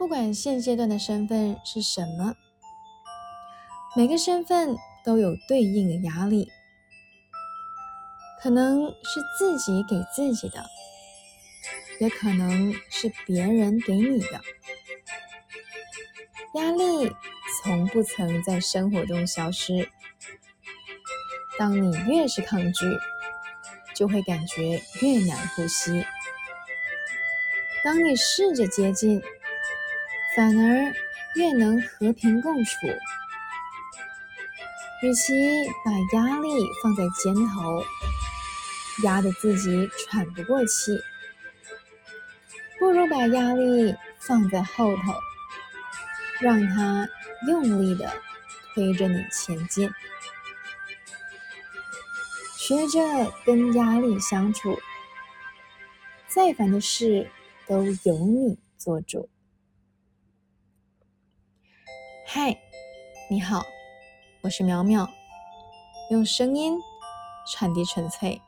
不管现阶段的身份是什么，每个身份都有对应的压力，可能是自己给自己的，也可能是别人给你的。压力从不曾在生活中消失。当你越是抗拒，就会感觉越难呼吸。当你试着接近，反而越能和平共处。与其把压力放在肩头，压得自己喘不过气，不如把压力放在后头，让它用力的推着你前进。学着跟压力相处，再烦的事都由你做主。嗨，你好，我是苗苗，用声音传递纯粹。